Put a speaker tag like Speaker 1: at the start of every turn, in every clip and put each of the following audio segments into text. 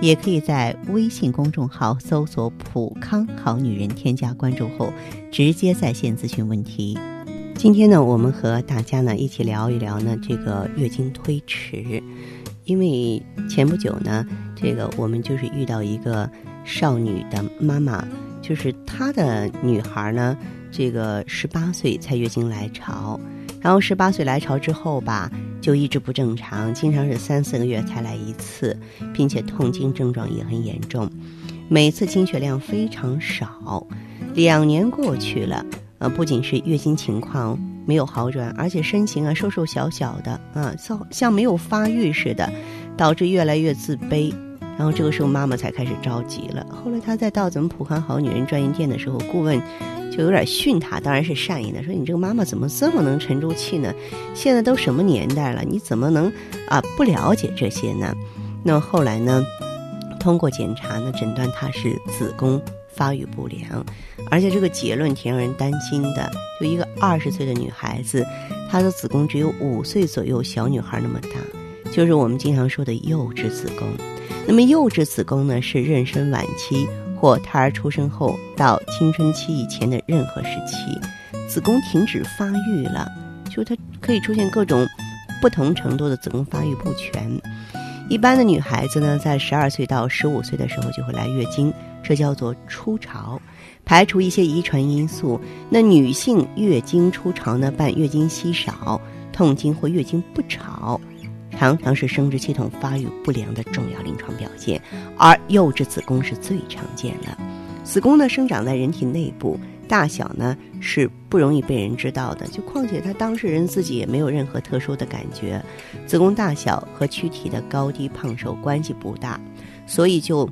Speaker 1: 也可以在微信公众号搜索“普康好女人”，添加关注后直接在线咨询问题。今天呢，我们和大家呢一起聊一聊呢这个月经推迟，因为前不久呢，这个我们就是遇到一个少女的妈妈，就是她的女孩呢，这个十八岁才月经来潮。然后十八岁来潮之后吧，就一直不正常，经常是三四个月才来一次，并且痛经症状也很严重，每次经血量非常少。两年过去了，呃，不仅是月经情况没有好转，而且身形啊瘦瘦小小的啊，像像没有发育似的，导致越来越自卑。然后这个时候妈妈才开始着急了。后来她再到咱们普康好女人专营店的时候，顾问。就有点训他，当然是善意的，说你这个妈妈怎么这么能沉住气呢？现在都什么年代了，你怎么能啊不了解这些呢？那么后来呢，通过检查呢，诊断她是子宫发育不良，而且这个结论挺让人担心的。就一个二十岁的女孩子，她的子宫只有五岁左右小女孩那么大，就是我们经常说的幼稚子宫。那么幼稚子宫呢，是妊娠晚期。或胎儿出生后到青春期以前的任何时期，子宫停止发育了，就它可以出现各种不同程度的子宫发育不全。一般的女孩子呢，在十二岁到十五岁的时候就会来月经，这叫做初潮。排除一些遗传因素，那女性月经初潮呢，伴月经稀少、痛经或月经不潮。常常是生殖系统发育不良的重要临床表现，而幼稚子宫是最常见的。子宫呢生长在人体内部，大小呢是不容易被人知道的。就况且他当事人自己也没有任何特殊的感觉，子宫大小和躯体的高低胖瘦关系不大，所以就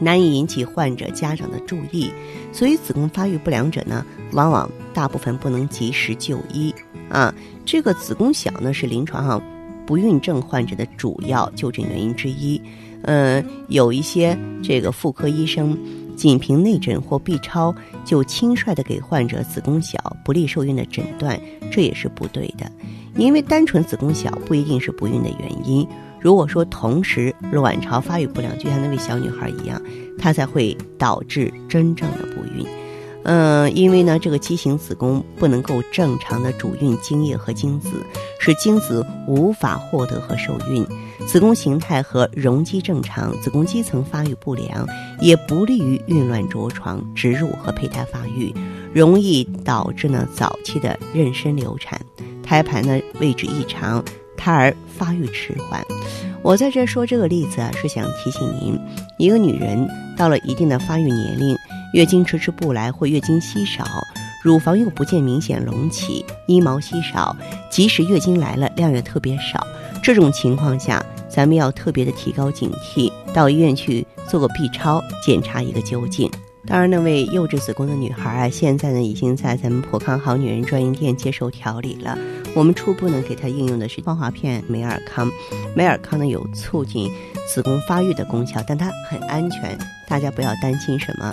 Speaker 1: 难以引起患者家长的注意。所以子宫发育不良者呢，往往大部分不能及时就医啊。这个子宫小呢是临床上。不孕症患者的主要就诊原因之一，嗯，有一些这个妇科医生仅凭内诊或 B 超就轻率的给患者子宫小不利受孕的诊断，这也是不对的。因为单纯子宫小不一定是不孕的原因。如果说同时卵巢发育不良，就像那位小女孩一样，它才会导致真正的不孕。嗯，因为呢，这个畸形子宫不能够正常的主孕精液和精子，使精子无法获得和受孕。子宫形态和容积正常，子宫肌层发育不良，也不利于孕卵着床、植入和胚胎发育，容易导致呢早期的妊娠流产，胎盘呢位置异常，胎儿发育迟缓。我在这说这个例子啊，是想提醒您，一个女人到了一定的发育年龄。月经迟迟不来或月经稀少，乳房又不见明显隆起，阴毛稀少，即使月经来了，量也特别少。这种情况下，咱们要特别的提高警惕，到医院去做个 B 超检查一个究竟。当然，那位幼稚子宫的女孩啊，现在呢已经在咱们普康好女人专营店接受调理了。我们初步呢给她应用的是芳华片美尔康，美尔康呢有促进子宫发育的功效，但它很安全，大家不要担心什么。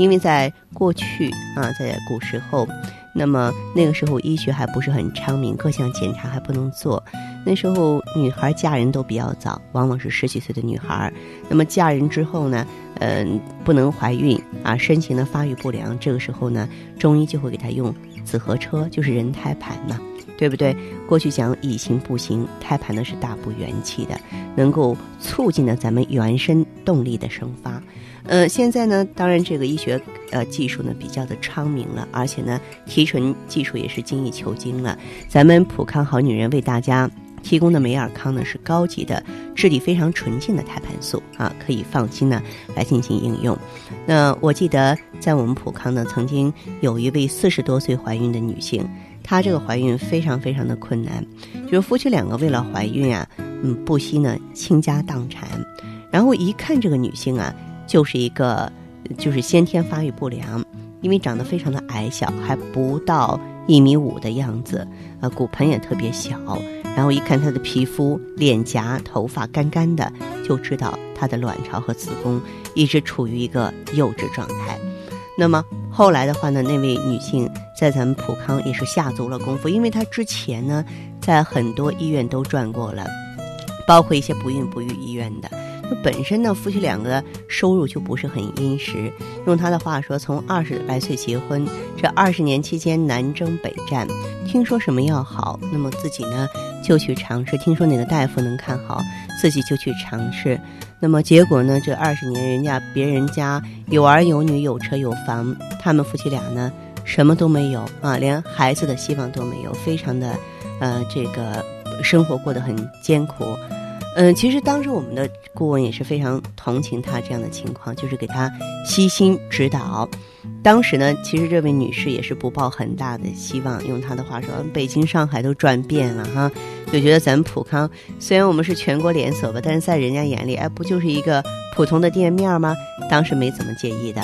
Speaker 1: 因为在过去啊，在古时候，那么那个时候医学还不是很昌明，各项检查还不能做。那时候女孩嫁人都比较早，往往是十几岁的女孩。那么嫁人之后呢，嗯，不能怀孕啊，身形的发育不良，这个时候呢，中医就会给她用紫河车，就是人胎盘嘛，对不对？过去讲以形补形，胎盘呢是大补元气的，能够促进呢咱们原生动力的生发。呃，现在呢，当然这个医学呃技术呢比较的昌明了，而且呢提纯技术也是精益求精了。咱们普康好女人为大家提供的美尔康呢是高级的、质地非常纯净的胎盘素啊，可以放心呢来进行应用。那我记得在我们普康呢，曾经有一位四十多岁怀孕的女性，她这个怀孕非常非常的困难，就是夫妻两个为了怀孕啊，嗯，不惜呢倾家荡产，然后一看这个女性啊。就是一个，就是先天发育不良，因为长得非常的矮小，还不到一米五的样子，呃，骨盆也特别小。然后一看她的皮肤、脸颊、头发干干的，就知道她的卵巢和子宫一直处于一个幼稚状态。那么后来的话呢，那位女性在咱们普康也是下足了功夫，因为她之前呢在很多医院都转过了，包括一些不孕不育医院的。本身呢，夫妻两个收入就不是很殷实。用他的话说，从二十来岁结婚，这二十年期间南征北战，听说什么药好，那么自己呢就去尝试；听说哪个大夫能看好，自己就去尝试。那么结果呢，这二十年人家别人家有儿有女有车有房，他们夫妻俩呢什么都没有啊，连孩子的希望都没有，非常的呃这个生活过得很艰苦。嗯，其实当时我们的顾问也是非常同情他这样的情况，就是给他悉心指导。当时呢，其实这位女士也是不抱很大的希望，用她的话说，北京、上海都转遍了哈，就觉得咱们普康虽然我们是全国连锁吧，但是在人家眼里，哎，不就是一个普通的店面吗？当时没怎么介意的，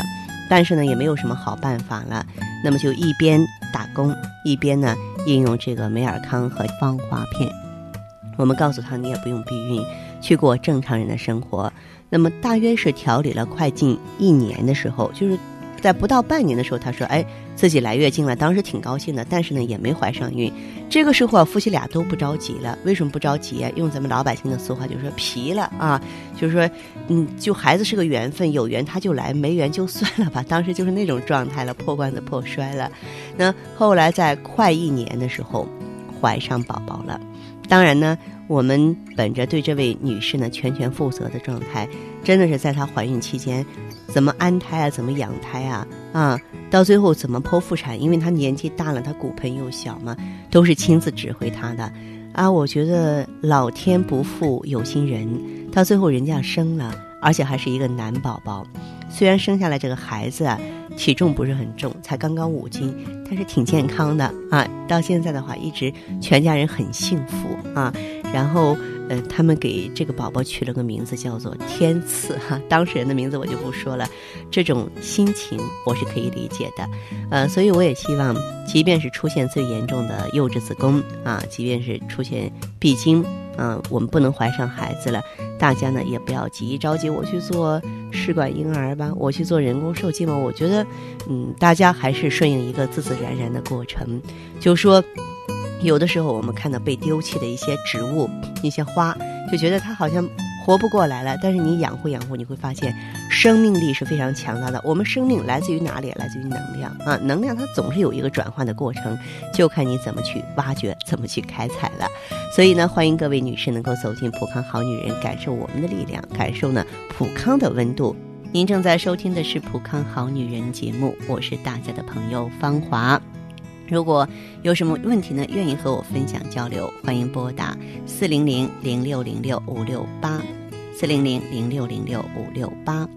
Speaker 1: 但是呢，也没有什么好办法了，那么就一边打工，一边呢应用这个美尔康和芳华片。我们告诉他，你也不用避孕，去过正常人的生活。那么大约是调理了快近一年的时候，就是在不到半年的时候，他说：“哎，自己来月经了。”当时挺高兴的，但是呢，也没怀上孕。这个时候啊，夫妻俩都不着急了。为什么不着急？用咱们老百姓的俗话，就是说皮了啊，就是说，嗯，就孩子是个缘分，有缘他就来，没缘就算了吧。当时就是那种状态了，破罐子破摔了。那后来在快一年的时候，怀上宝宝了。当然呢，我们本着对这位女士呢全权负责的状态，真的是在她怀孕期间，怎么安胎啊，怎么养胎啊，啊，到最后怎么剖腹产，因为她年纪大了，她骨盆又小嘛，都是亲自指挥她的。啊，我觉得老天不负有心人，到最后人家生了，而且还是一个男宝宝。虽然生下来这个孩子啊，体重不是很重，才刚刚五斤，但是挺健康的啊。到现在的话，一直全家人很幸福啊。然后，呃，他们给这个宝宝取了个名字，叫做天赐哈。当事人的名字我就不说了，这种心情我是可以理解的。呃，所以我也希望，即便是出现最严重的幼稚子宫啊，即便是出现闭经。嗯，我们不能怀上孩子了，大家呢也不要急着急，我去做试管婴儿吧，我去做人工受精吧。我觉得，嗯，大家还是顺应一个自自然然的过程。就说，有的时候我们看到被丢弃的一些植物、一些花，就觉得它好像。活不过来了，但是你养护养护，你会发现生命力是非常强大的。我们生命来自于哪里？来自于能量啊！能量它总是有一个转换的过程，就看你怎么去挖掘，怎么去开采了。所以呢，欢迎各位女士能够走进普康好女人，感受我们的力量，感受呢普康的温度。您正在收听的是普康好女人节目，我是大家的朋友芳华。如果有什么问题呢，愿意和我分享交流，欢迎拨打四零零零六零六五六八，四零零零六零六五六八。